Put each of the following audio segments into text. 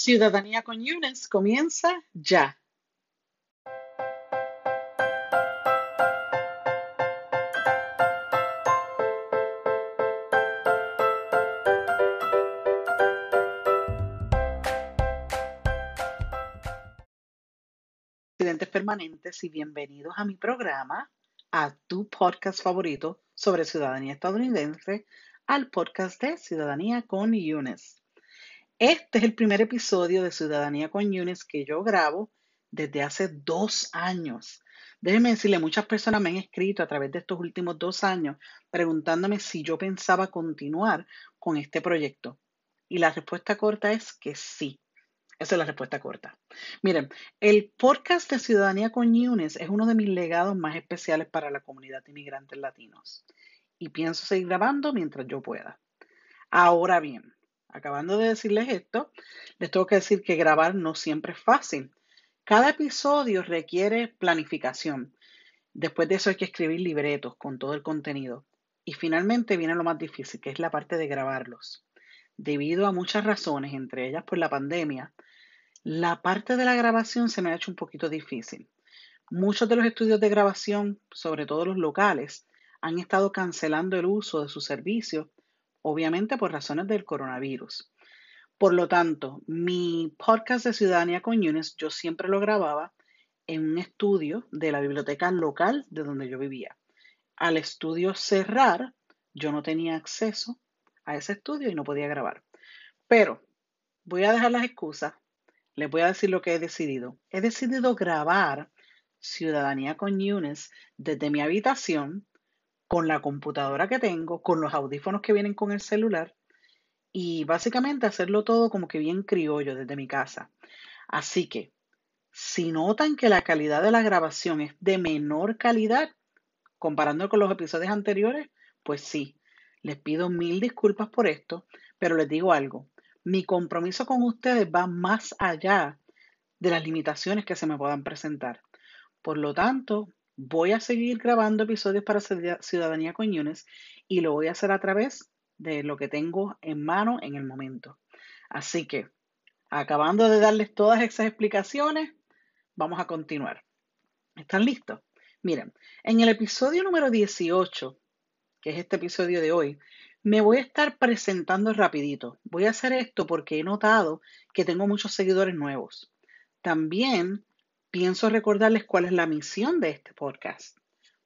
Ciudadanía con Yunes comienza ya. Residentes permanentes y bienvenidos a mi programa, a tu podcast favorito sobre ciudadanía estadounidense, al podcast de Ciudadanía con Yunes. Este es el primer episodio de Ciudadanía con Yunes que yo grabo desde hace dos años. Déjenme decirle, muchas personas me han escrito a través de estos últimos dos años preguntándome si yo pensaba continuar con este proyecto. Y la respuesta corta es que sí. Esa es la respuesta corta. Miren, el podcast de Ciudadanía con Yunes es uno de mis legados más especiales para la comunidad de inmigrantes latinos. Y pienso seguir grabando mientras yo pueda. Ahora bien, Acabando de decirles esto, les tengo que decir que grabar no siempre es fácil. Cada episodio requiere planificación. Después de eso hay que escribir libretos con todo el contenido. Y finalmente viene lo más difícil, que es la parte de grabarlos. Debido a muchas razones, entre ellas por la pandemia, la parte de la grabación se me ha hecho un poquito difícil. Muchos de los estudios de grabación, sobre todo los locales, han estado cancelando el uso de sus servicios obviamente por razones del coronavirus. Por lo tanto, mi podcast de Ciudadanía con Yunes yo siempre lo grababa en un estudio de la biblioteca local de donde yo vivía. Al estudio cerrar, yo no tenía acceso a ese estudio y no podía grabar. Pero voy a dejar las excusas, les voy a decir lo que he decidido. He decidido grabar Ciudadanía con Yunes desde mi habitación con la computadora que tengo, con los audífonos que vienen con el celular y básicamente hacerlo todo como que bien criollo desde mi casa. Así que, si notan que la calidad de la grabación es de menor calidad comparando con los episodios anteriores, pues sí, les pido mil disculpas por esto, pero les digo algo, mi compromiso con ustedes va más allá de las limitaciones que se me puedan presentar. Por lo tanto, Voy a seguir grabando episodios para Ciudadanía con Yunes y lo voy a hacer a través de lo que tengo en mano en el momento. Así que, acabando de darles todas esas explicaciones, vamos a continuar. ¿Están listos? Miren, en el episodio número 18, que es este episodio de hoy, me voy a estar presentando rapidito. Voy a hacer esto porque he notado que tengo muchos seguidores nuevos. También pienso recordarles cuál es la misión de este podcast.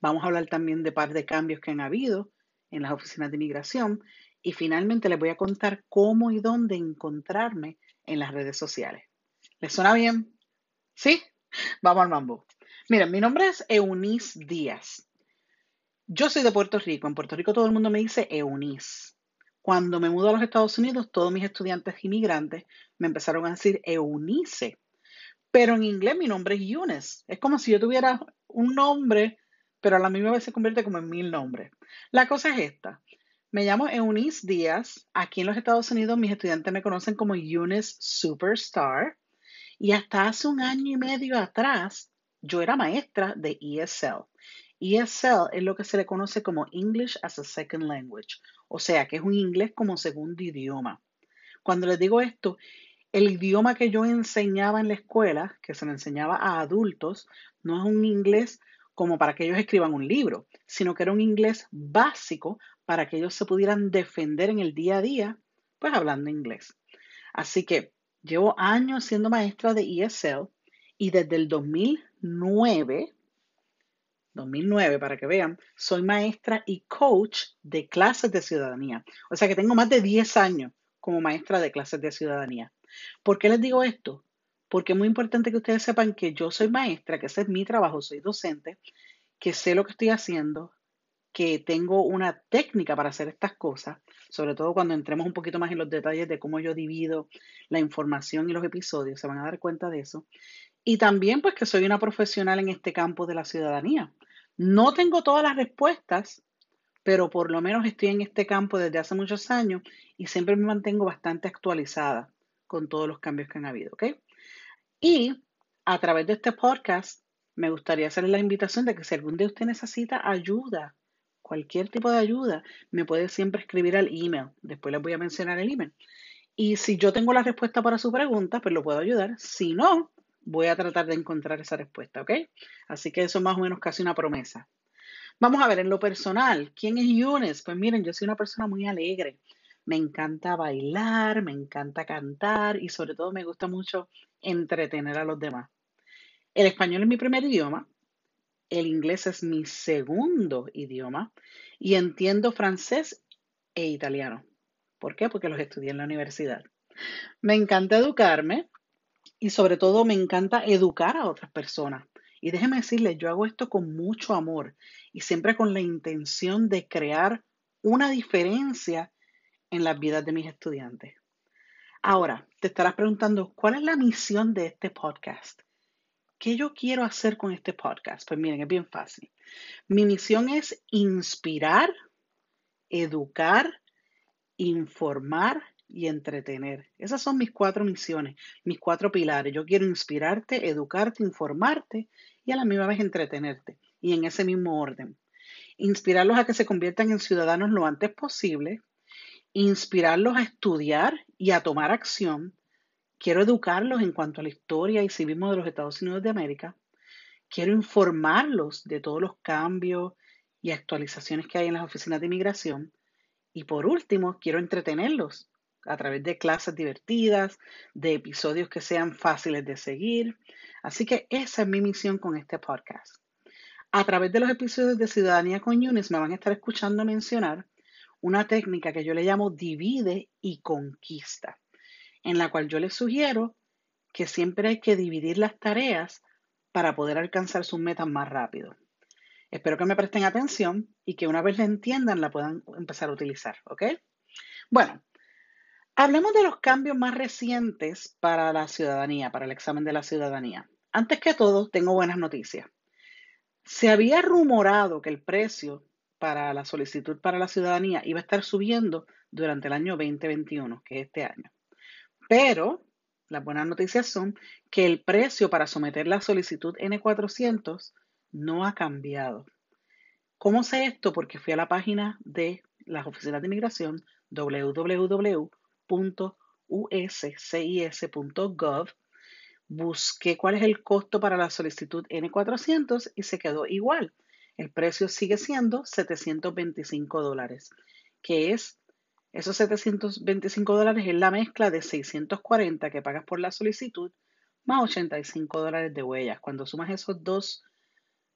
Vamos a hablar también de par de cambios que han habido en las oficinas de inmigración y finalmente les voy a contar cómo y dónde encontrarme en las redes sociales. ¿Les suena bien? ¿Sí? Vamos al mambo. Miren, mi nombre es Eunice Díaz. Yo soy de Puerto Rico. En Puerto Rico todo el mundo me dice Eunice. Cuando me mudo a los Estados Unidos, todos mis estudiantes inmigrantes me empezaron a decir Eunice pero en inglés mi nombre es Yunes. Es como si yo tuviera un nombre, pero a la misma vez se convierte como en mil nombres. La cosa es esta. Me llamo Eunice Díaz. Aquí en los Estados Unidos mis estudiantes me conocen como Eunice Superstar. Y hasta hace un año y medio atrás yo era maestra de ESL. ESL es lo que se le conoce como English as a Second Language, o sea que es un inglés como segundo idioma. Cuando les digo esto, el idioma que yo enseñaba en la escuela, que se me enseñaba a adultos, no es un inglés como para que ellos escriban un libro, sino que era un inglés básico para que ellos se pudieran defender en el día a día, pues hablando inglés. Así que llevo años siendo maestra de ESL y desde el 2009, 2009 para que vean, soy maestra y coach de clases de ciudadanía. O sea que tengo más de 10 años como maestra de clases de ciudadanía. ¿Por qué les digo esto? Porque es muy importante que ustedes sepan que yo soy maestra, que ese es mi trabajo, soy docente, que sé lo que estoy haciendo, que tengo una técnica para hacer estas cosas, sobre todo cuando entremos un poquito más en los detalles de cómo yo divido la información y los episodios, se van a dar cuenta de eso. Y también pues que soy una profesional en este campo de la ciudadanía. No tengo todas las respuestas, pero por lo menos estoy en este campo desde hace muchos años y siempre me mantengo bastante actualizada con todos los cambios que han habido, ¿ok? Y a través de este podcast me gustaría hacerle la invitación de que si algún día usted necesita ayuda, cualquier tipo de ayuda, me puede siempre escribir al email. Después les voy a mencionar el email. Y si yo tengo la respuesta para su pregunta, pues lo puedo ayudar. Si no, voy a tratar de encontrar esa respuesta, ¿ok? Así que eso es más o menos casi una promesa. Vamos a ver, en lo personal, ¿quién es Yunes? Pues miren, yo soy una persona muy alegre. Me encanta bailar, me encanta cantar y sobre todo me gusta mucho entretener a los demás. El español es mi primer idioma, el inglés es mi segundo idioma y entiendo francés e italiano. ¿Por qué? Porque los estudié en la universidad. Me encanta educarme y sobre todo me encanta educar a otras personas. Y déjeme decirles, yo hago esto con mucho amor y siempre con la intención de crear una diferencia en las vidas de mis estudiantes. Ahora, te estarás preguntando, ¿cuál es la misión de este podcast? ¿Qué yo quiero hacer con este podcast? Pues miren, es bien fácil. Mi misión es inspirar, educar, informar y entretener. Esas son mis cuatro misiones, mis cuatro pilares. Yo quiero inspirarte, educarte, informarte y a la misma vez entretenerte. Y en ese mismo orden. Inspirarlos a que se conviertan en ciudadanos lo antes posible. Inspirarlos a estudiar y a tomar acción. Quiero educarlos en cuanto a la historia y civismo de los Estados Unidos de América. Quiero informarlos de todos los cambios y actualizaciones que hay en las oficinas de inmigración. Y por último, quiero entretenerlos a través de clases divertidas, de episodios que sean fáciles de seguir. Así que esa es mi misión con este podcast. A través de los episodios de Ciudadanía con Yunis me van a estar escuchando mencionar una técnica que yo le llamo divide y conquista, en la cual yo les sugiero que siempre hay que dividir las tareas para poder alcanzar sus metas más rápido. Espero que me presten atención y que una vez la entiendan la puedan empezar a utilizar, ¿ok? Bueno, Hablemos de los cambios más recientes para la ciudadanía, para el examen de la ciudadanía. Antes que todo, tengo buenas noticias. Se había rumorado que el precio para la solicitud para la ciudadanía iba a estar subiendo durante el año 2021, que es este año. Pero las buenas noticias son que el precio para someter la solicitud N400 no ha cambiado. ¿Cómo sé esto? Porque fui a la página de las oficinas de inmigración www .uscis.gov, busqué cuál es el costo para la solicitud N400 y se quedó igual. El precio sigue siendo 725 dólares, que es, esos 725 dólares es la mezcla de 640 que pagas por la solicitud más 85 dólares de huellas. Cuando sumas esos dos,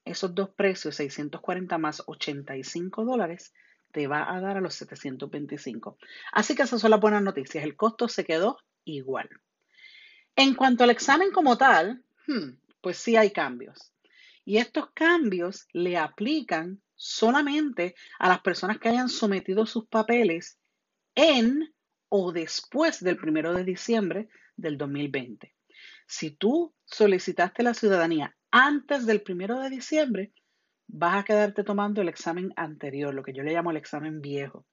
esos dos precios, 640 más 85 dólares, te va a dar a los 725. Así que esas son las buenas noticias. El costo se quedó igual. En cuanto al examen como tal, hmm, pues sí hay cambios. Y estos cambios le aplican solamente a las personas que hayan sometido sus papeles en o después del primero de diciembre del 2020. Si tú solicitaste la ciudadanía antes del primero de diciembre, vas a quedarte tomando el examen anterior, lo que yo le llamo el examen viejo.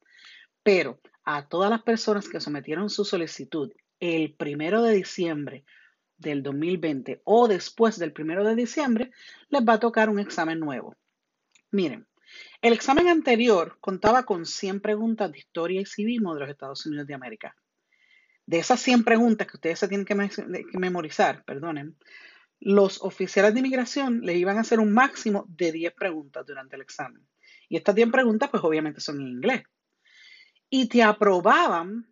Pero a todas las personas que sometieron su solicitud el primero de diciembre del 2020 o después del primero de diciembre, les va a tocar un examen nuevo. Miren, el examen anterior contaba con 100 preguntas de historia y civismo de los Estados Unidos de América. De esas 100 preguntas que ustedes se tienen que, que memorizar, perdonen, los oficiales de inmigración le iban a hacer un máximo de 10 preguntas durante el examen. Y estas 10 preguntas, pues obviamente son en inglés. Y te aprobaban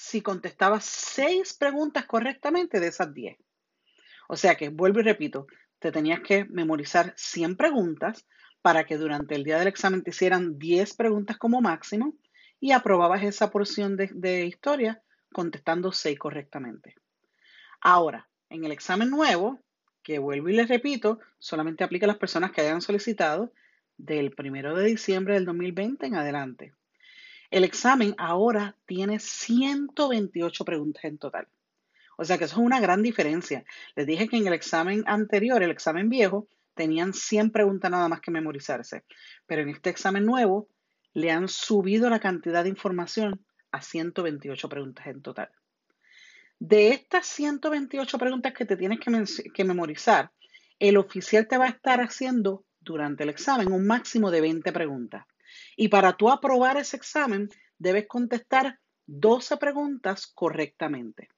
si contestabas 6 preguntas correctamente de esas 10. O sea que, vuelvo y repito, te tenías que memorizar 100 preguntas para que durante el día del examen te hicieran 10 preguntas como máximo y aprobabas esa porción de, de historia contestando 6 correctamente. Ahora, en el examen nuevo, que vuelvo y les repito, solamente aplica a las personas que hayan solicitado del 1 de diciembre del 2020 en adelante. El examen ahora tiene 128 preguntas en total. O sea que eso es una gran diferencia. Les dije que en el examen anterior, el examen viejo, tenían 100 preguntas nada más que memorizarse. Pero en este examen nuevo le han subido la cantidad de información a 128 preguntas en total. De estas 128 preguntas que te tienes que, memorizar, el oficial te va a estar haciendo durante el examen un máximo de 20 preguntas. Y para tú aprobar ese examen, debes contestar 12 preguntas correctamente.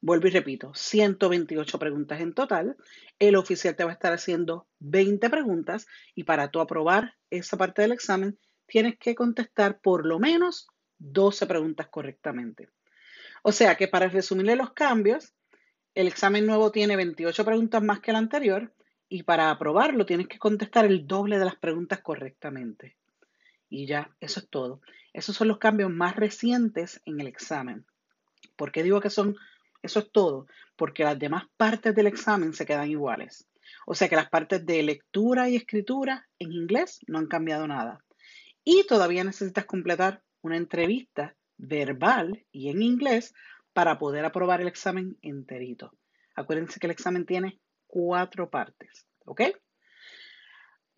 Vuelvo y repito, 128 preguntas en total. El oficial te va a estar haciendo 20 preguntas y para tú aprobar esa parte del examen tienes que contestar por lo menos 12 preguntas correctamente. O sea que para resumirle los cambios, el examen nuevo tiene 28 preguntas más que el anterior y para aprobarlo tienes que contestar el doble de las preguntas correctamente. Y ya, eso es todo. Esos son los cambios más recientes en el examen. ¿Por qué digo que son eso es todo, porque las demás partes del examen se quedan iguales. O sea que las partes de lectura y escritura en inglés no han cambiado nada. Y todavía necesitas completar una entrevista verbal y en inglés para poder aprobar el examen enterito. Acuérdense que el examen tiene cuatro partes, ¿ok?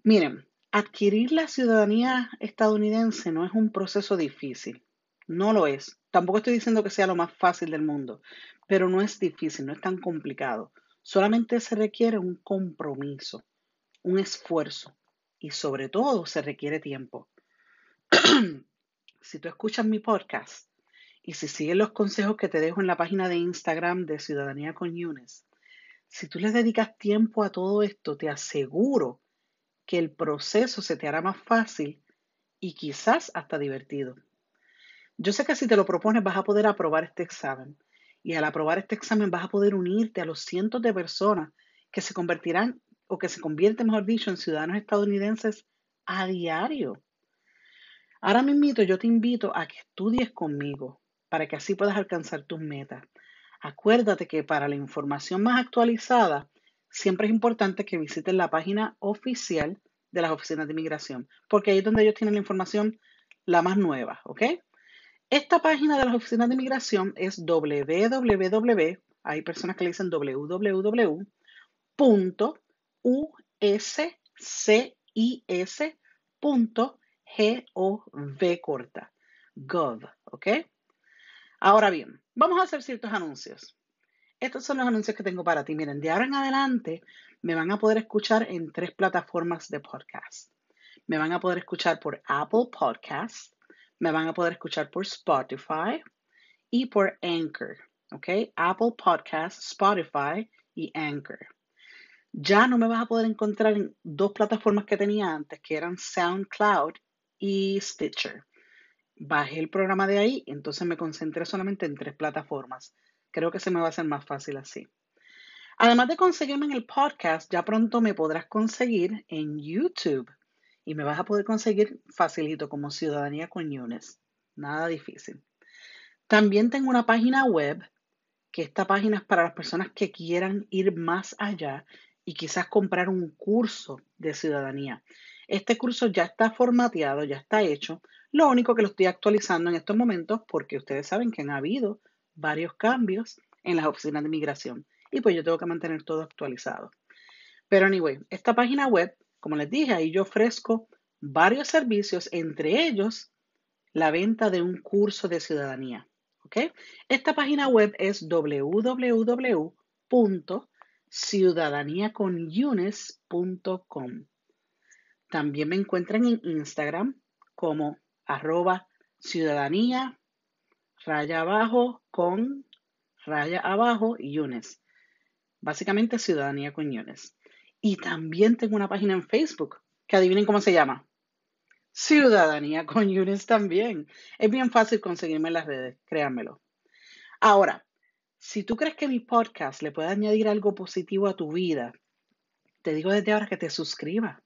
Miren, adquirir la ciudadanía estadounidense no es un proceso difícil, no lo es. Tampoco estoy diciendo que sea lo más fácil del mundo, pero no es difícil, no es tan complicado. Solamente se requiere un compromiso, un esfuerzo y sobre todo se requiere tiempo. si tú escuchas mi podcast y si sigues los consejos que te dejo en la página de Instagram de Ciudadanía con Yunes, si tú le dedicas tiempo a todo esto, te aseguro que el proceso se te hará más fácil y quizás hasta divertido. Yo sé que si te lo propones vas a poder aprobar este examen y al aprobar este examen vas a poder unirte a los cientos de personas que se convertirán o que se convierten, mejor dicho, en ciudadanos estadounidenses a diario. Ahora mismo yo te invito a que estudies conmigo para que así puedas alcanzar tus metas. Acuérdate que para la información más actualizada, siempre es importante que visites la página oficial de las oficinas de inmigración, porque ahí es donde ellos tienen la información la más nueva, ¿ok? Esta página de las oficinas de inmigración es www, hay personas que le dicen www.uscis.gov corta, gov, ¿ok? Ahora bien, vamos a hacer ciertos anuncios. Estos son los anuncios que tengo para ti. Miren, de ahora en adelante me van a poder escuchar en tres plataformas de podcast. Me van a poder escuchar por Apple Podcasts, me van a poder escuchar por Spotify y por Anchor, ¿ok? Apple Podcasts, Spotify y Anchor. Ya no me vas a poder encontrar en dos plataformas que tenía antes, que eran SoundCloud y Stitcher. Bajé el programa de ahí, entonces me concentré solamente en tres plataformas. Creo que se me va a hacer más fácil así. Además de conseguirme en el podcast, ya pronto me podrás conseguir en YouTube y me vas a poder conseguir facilito como Ciudadanía con Yunes. Nada difícil. También tengo una página web, que esta página es para las personas que quieran ir más allá y quizás comprar un curso de ciudadanía. Este curso ya está formateado, ya está hecho. Lo único que lo estoy actualizando en estos momentos porque ustedes saben que han habido varios cambios en las oficinas de migración y pues yo tengo que mantener todo actualizado. Pero anyway, esta página web como les dije, ahí yo ofrezco varios servicios, entre ellos la venta de un curso de ciudadanía. Esta página web es www.ciudadaniaconyunes.com. También me encuentran en Instagram como arroba ciudadanía raya abajo con raya abajo Yunes. Básicamente ciudadanía con Yunes. Y también tengo una página en Facebook, que adivinen cómo se llama. Ciudadanía con Yunes también. Es bien fácil conseguirme en las redes, créanmelo. Ahora, si tú crees que mi podcast le puede añadir algo positivo a tu vida, te digo desde ahora que te suscribas.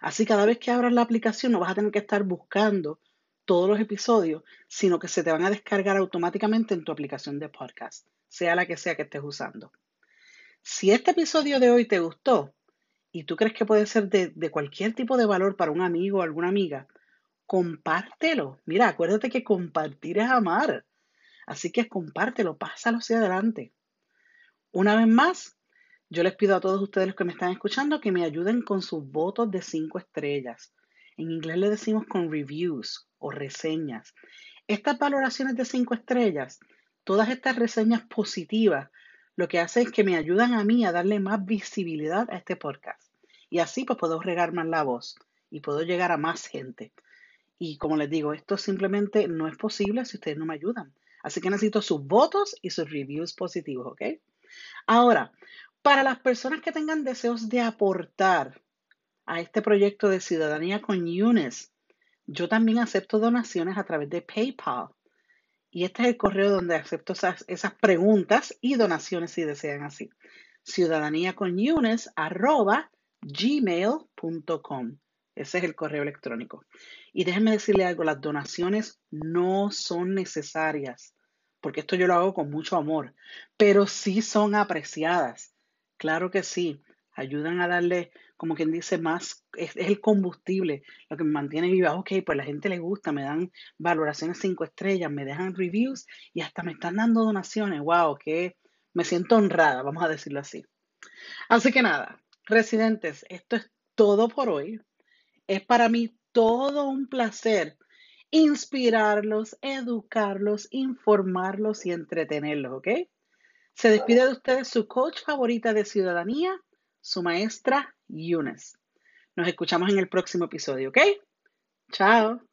Así cada vez que abras la aplicación no vas a tener que estar buscando todos los episodios, sino que se te van a descargar automáticamente en tu aplicación de podcast, sea la que sea que estés usando. Si este episodio de hoy te gustó, y tú crees que puede ser de, cualquier tipo de valor para un amigo o alguna amiga, compártelo. Mira, acuérdate que compartir es amar. Así que compártelo, pásalo hacia adelante. Una vez más, yo les pido a todos ustedes los que me están escuchando que me ayuden con sus votos de cinco estrellas. En inglés le decimos con reviews o reseñas. Estas valoraciones de cinco estrellas, todas estas reseñas positivas, lo que hace es que me ayudan a mí a darle más visibilidad a este podcast. Y así pues puedo regar más la voz y puedo llegar a más gente. Y como les digo, esto simplemente no es posible si ustedes no me ayudan. Así que necesito sus votos y sus reviews positivos, ¿ok? Ahora, para las personas que tengan deseos de aportar a este proyecto de ciudadanía con UNES, yo también acepto donaciones a través de PayPal. Y este es el correo donde acepto esas, preguntas y donaciones si desean así. Ciudadanía con arroba gmail.com. Ese es el correo electrónico. Y déjenme decirle algo, las donaciones no son necesarias, porque esto yo lo hago con mucho amor, pero sí son apreciadas. Claro que sí, ayudan a darle, como quien dice, más, es, el combustible, lo que me mantiene viva. Ok, pues la gente le gusta, me dan valoraciones cinco estrellas, me dejan reviews y hasta me están dando donaciones. Wow, que me siento honrada, vamos a decirlo así. Así que nada, residentes, esto es todo por hoy. Es para mí todo un placer inspirarlos, educarlos, informarlos y entretenerlos, ¿ok? Se despide de ustedes su coach favorita de ciudadanía, su maestra Yunes. Nos escuchamos en el próximo episodio, ¿ok? Chao.